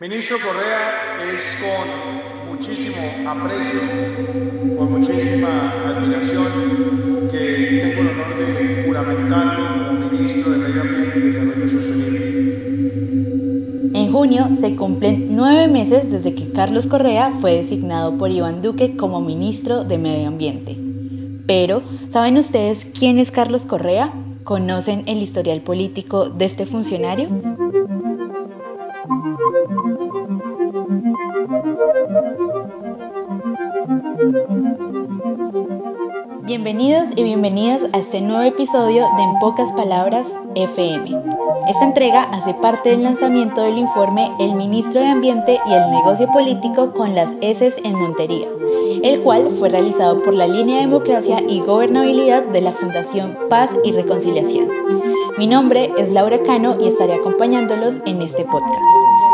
Ministro Correa, es con muchísimo aprecio, con muchísima admiración que tengo el honor de juramentarlo como Ministro de Medio Ambiente y Desarrollo Sostenible. En junio se cumplen nueve meses desde que Carlos Correa fue designado por Iván Duque como Ministro de Medio Ambiente. Pero, ¿saben ustedes quién es Carlos Correa? ¿Conocen el historial político de este funcionario? Bienvenidos y bienvenidas a este nuevo episodio de En pocas palabras FM. Esta entrega hace parte del lanzamiento del informe El Ministro de Ambiente y el Negocio Político con las S en Montería, el cual fue realizado por la línea de Democracia y Gobernabilidad de la Fundación Paz y Reconciliación. Mi nombre es Laura Cano y estaré acompañándolos en este podcast.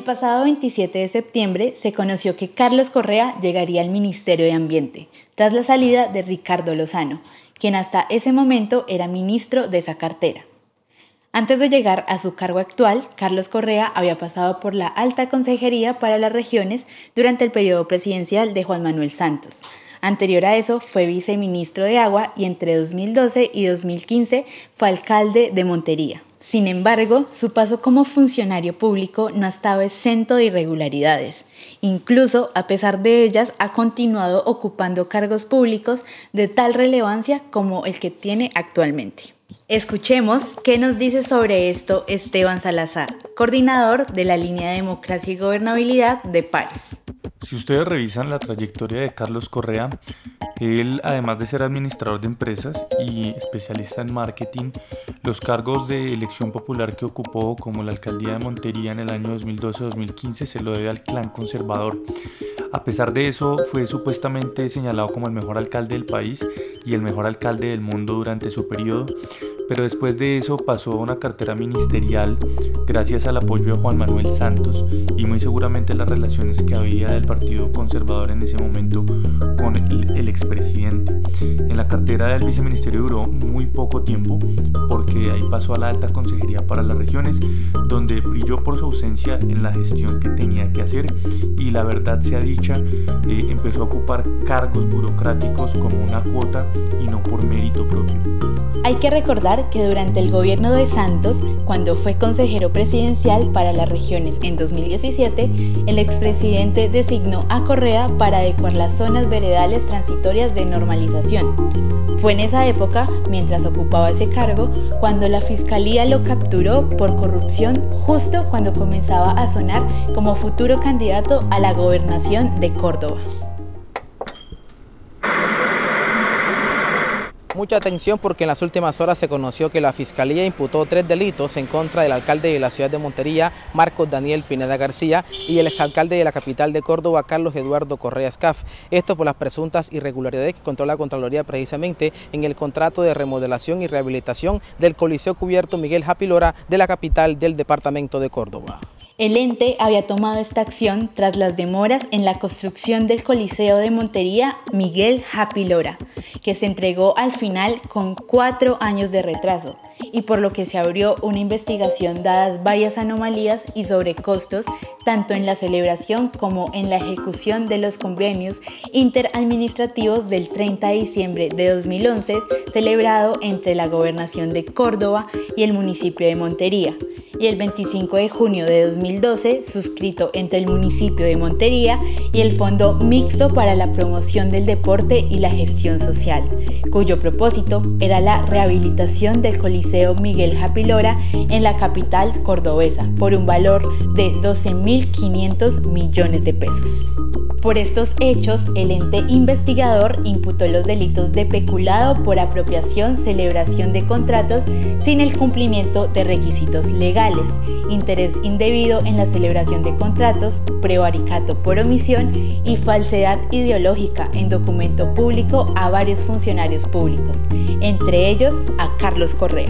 El pasado 27 de septiembre se conoció que Carlos Correa llegaría al Ministerio de Ambiente, tras la salida de Ricardo Lozano, quien hasta ese momento era ministro de esa cartera. Antes de llegar a su cargo actual, Carlos Correa había pasado por la Alta Consejería para las Regiones durante el periodo presidencial de Juan Manuel Santos. Anterior a eso fue viceministro de Agua y entre 2012 y 2015 fue alcalde de Montería. Sin embargo, su paso como funcionario público no ha estado exento de irregularidades. Incluso, a pesar de ellas, ha continuado ocupando cargos públicos de tal relevancia como el que tiene actualmente. Escuchemos qué nos dice sobre esto Esteban Salazar, coordinador de la línea de Democracia y Gobernabilidad de Pares. Si ustedes revisan la trayectoria de Carlos Correa, él, además de ser administrador de empresas y especialista en marketing, los cargos de elección popular que ocupó como la alcaldía de Montería en el año 2012-2015 se lo debe al clan conservador. A pesar de eso, fue supuestamente señalado como el mejor alcalde del país y el mejor alcalde del mundo durante su periodo, pero después de eso pasó a una cartera ministerial gracias al apoyo de Juan Manuel Santos y muy seguramente las relaciones que había del Partido Conservador en ese momento con el, el expresidente. En la cartera del viceministerio duró muy poco tiempo porque ahí pasó a la alta consejería para las regiones donde brilló por su ausencia en la gestión que tenía que hacer y la verdad sea dicha eh, empezó a ocupar cargos burocráticos como una cuota y no por mérito propio. Hay que recordar que durante el gobierno de Santos, cuando fue consejero presidencial para las regiones en 2017, el expresidente designó a Correa para adecuar las zonas veredales transitorias de normalización. Fue en esa época, mientras ocupaba ese cargo, cuando la fiscalía lo capturó por corrupción justo cuando comenzaba a sonar como futuro candidato a la gobernación de Córdoba. Mucha atención porque en las últimas horas se conoció que la Fiscalía imputó tres delitos en contra del alcalde de la ciudad de Montería, Marcos Daniel Pineda García, y el exalcalde de la capital de Córdoba, Carlos Eduardo Correa Scaf. Esto por las presuntas irregularidades que encontró la Contraloría precisamente en el contrato de remodelación y rehabilitación del Coliseo Cubierto Miguel Japilora de la capital del departamento de Córdoba. El ente había tomado esta acción tras las demoras en la construcción del Coliseo de Montería Miguel Japilora, que se entregó al final con cuatro años de retraso y por lo que se abrió una investigación dadas varias anomalías y sobrecostos tanto en la celebración como en la ejecución de los convenios interadministrativos del 30 de diciembre de 2011 celebrado entre la Gobernación de Córdoba y el municipio de Montería. Y el 25 de junio de 2012 suscrito entre el municipio de Montería y el Fondo Mixto para la Promoción del Deporte y la Gestión Social, cuyo propósito era la rehabilitación del Coliseo Miguel Japilora en la capital cordobesa por un valor de 12.500 millones de pesos. Por estos hechos, el ente investigador imputó los delitos de peculado por apropiación, celebración de contratos sin el cumplimiento de requisitos legales, interés indebido en la celebración de contratos, prevaricato por omisión y falsedad ideológica en documento público a varios funcionarios públicos, entre ellos a Carlos Correa.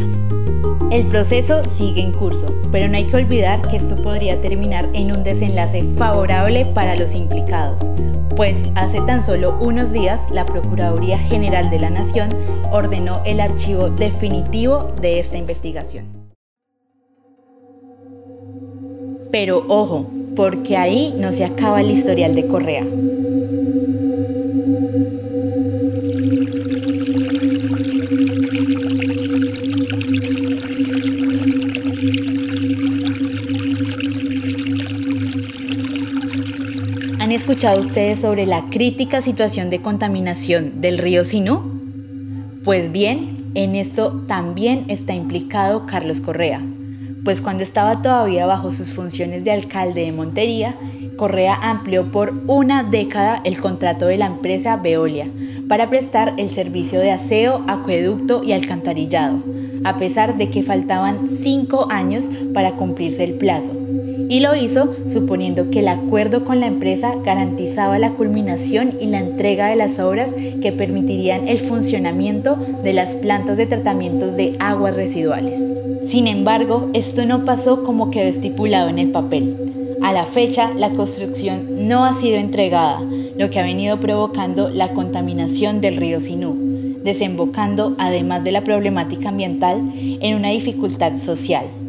El proceso sigue en curso, pero no hay que olvidar que esto podría terminar en un desenlace favorable para los implicados. Pues hace tan solo unos días la Procuraduría General de la Nación ordenó el archivo definitivo de esta investigación. Pero ojo, porque ahí no se acaba el historial de Correa. Escuchado ustedes sobre la crítica situación de contaminación del río Sinú? Pues bien, en esto también está implicado Carlos Correa, pues cuando estaba todavía bajo sus funciones de alcalde de Montería, Correa amplió por una década el contrato de la empresa Veolia para prestar el servicio de aseo, acueducto y alcantarillado, a pesar de que faltaban cinco años para cumplirse el plazo. Y lo hizo suponiendo que el acuerdo con la empresa garantizaba la culminación y la entrega de las obras que permitirían el funcionamiento de las plantas de tratamientos de aguas residuales. Sin embargo, esto no pasó como quedó estipulado en el papel. A la fecha, la construcción no ha sido entregada, lo que ha venido provocando la contaminación del río Sinú, desembocando, además de la problemática ambiental, en una dificultad social.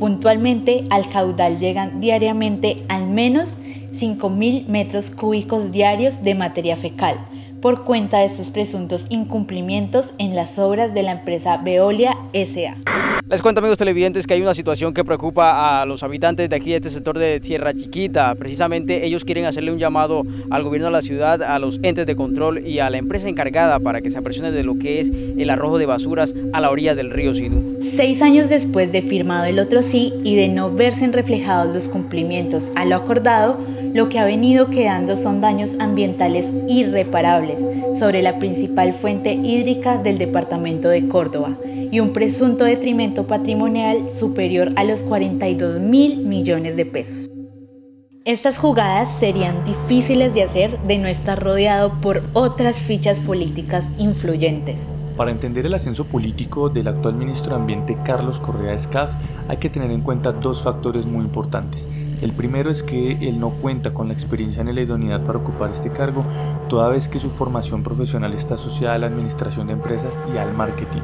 Puntualmente, al caudal llegan diariamente al menos 5.000 metros cúbicos diarios de materia fecal, por cuenta de estos presuntos incumplimientos en las obras de la empresa Veolia SA. Les cuento amigos televidentes que hay una situación que preocupa a los habitantes de aquí, de este sector de Sierra Chiquita. Precisamente ellos quieren hacerle un llamado al gobierno de la ciudad, a los entes de control y a la empresa encargada para que se apresionen de lo que es el arrojo de basuras a la orilla del río Sinú. Seis años después de firmado el otro sí y de no verse reflejados los cumplimientos a lo acordado, lo que ha venido quedando son daños ambientales irreparables sobre la principal fuente hídrica del departamento de Córdoba y un presunto detrimento patrimonial superior a los 42 mil millones de pesos. Estas jugadas serían difíciles de hacer de no estar rodeado por otras fichas políticas influyentes. Para entender el ascenso político del actual ministro de Ambiente Carlos Correa Escaf, hay que tener en cuenta dos factores muy importantes. El primero es que él no cuenta con la experiencia ni la idoneidad para ocupar este cargo, toda vez que su formación profesional está asociada a la administración de empresas y al marketing.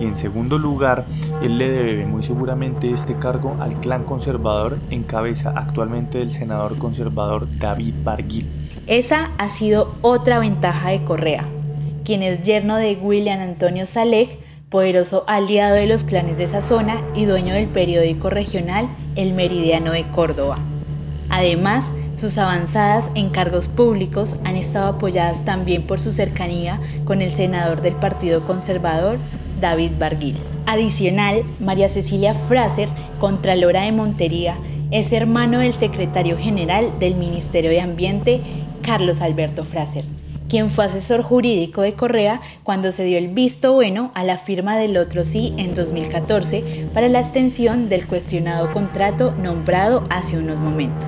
Y en segundo lugar, él le debe muy seguramente este cargo al clan conservador en cabeza actualmente del senador conservador David Barguil. Esa ha sido otra ventaja de Correa, quien es yerno de William Antonio Salek, poderoso aliado de los clanes de esa zona y dueño del periódico regional El Meridiano de Córdoba. Además, sus avanzadas en cargos públicos han estado apoyadas también por su cercanía con el senador del Partido Conservador, David Barguil. Adicional, María Cecilia Fraser, Contralora de Montería, es hermano del secretario general del Ministerio de Ambiente, Carlos Alberto Fraser, quien fue asesor jurídico de Correa cuando se dio el visto bueno a la firma del otro sí en 2014 para la extensión del cuestionado contrato nombrado hace unos momentos.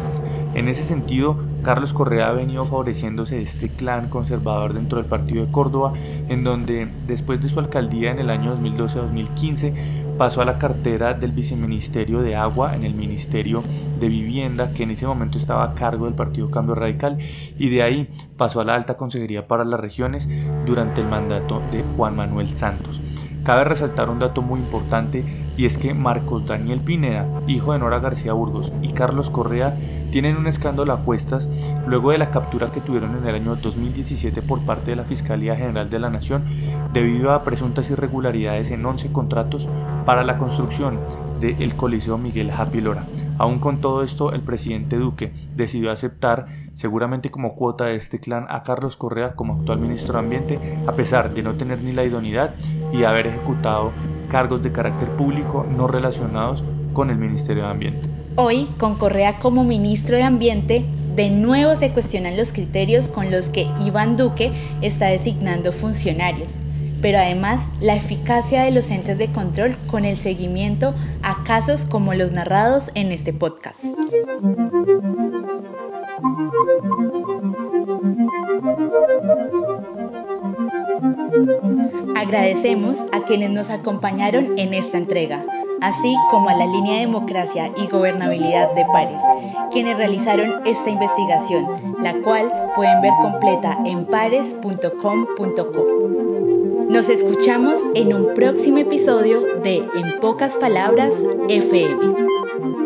En ese sentido, Carlos Correa ha venido favoreciéndose de este clan conservador dentro del partido de Córdoba, en donde después de su alcaldía en el año 2012-2015 pasó a la cartera del viceministerio de Agua en el Ministerio de Vivienda, que en ese momento estaba a cargo del Partido Cambio Radical, y de ahí pasó a la alta consejería para las regiones durante el mandato de Juan Manuel Santos. Cabe resaltar un dato muy importante y es que Marcos Daniel Pineda, hijo de Nora García Burgos, y Carlos Correa tienen un escándalo a cuestas luego de la captura que tuvieron en el año 2017 por parte de la Fiscalía General de la Nación debido a presuntas irregularidades en 11 contratos para la construcción del Coliseo Miguel Happy Lora. Aún con todo esto, el presidente Duque decidió aceptar, seguramente como cuota de este clan, a Carlos Correa como actual ministro de Ambiente, a pesar de no tener ni la idoneidad y haber ejecutado cargos de carácter público no relacionados con el Ministerio de Ambiente. Hoy, con Correa como ministro de Ambiente, de nuevo se cuestionan los criterios con los que Iván Duque está designando funcionarios, pero además la eficacia de los entes de control con el seguimiento a casos como los narrados en este podcast. Agradecemos a quienes nos acompañaron en esta entrega. así como a la línea Democracia y Gobernabilidad de Pares, quienes realizaron esta investigación, la cual pueden ver completa en pares.com.co. Nos escuchamos en un próximo episodio de En pocas palabras FM.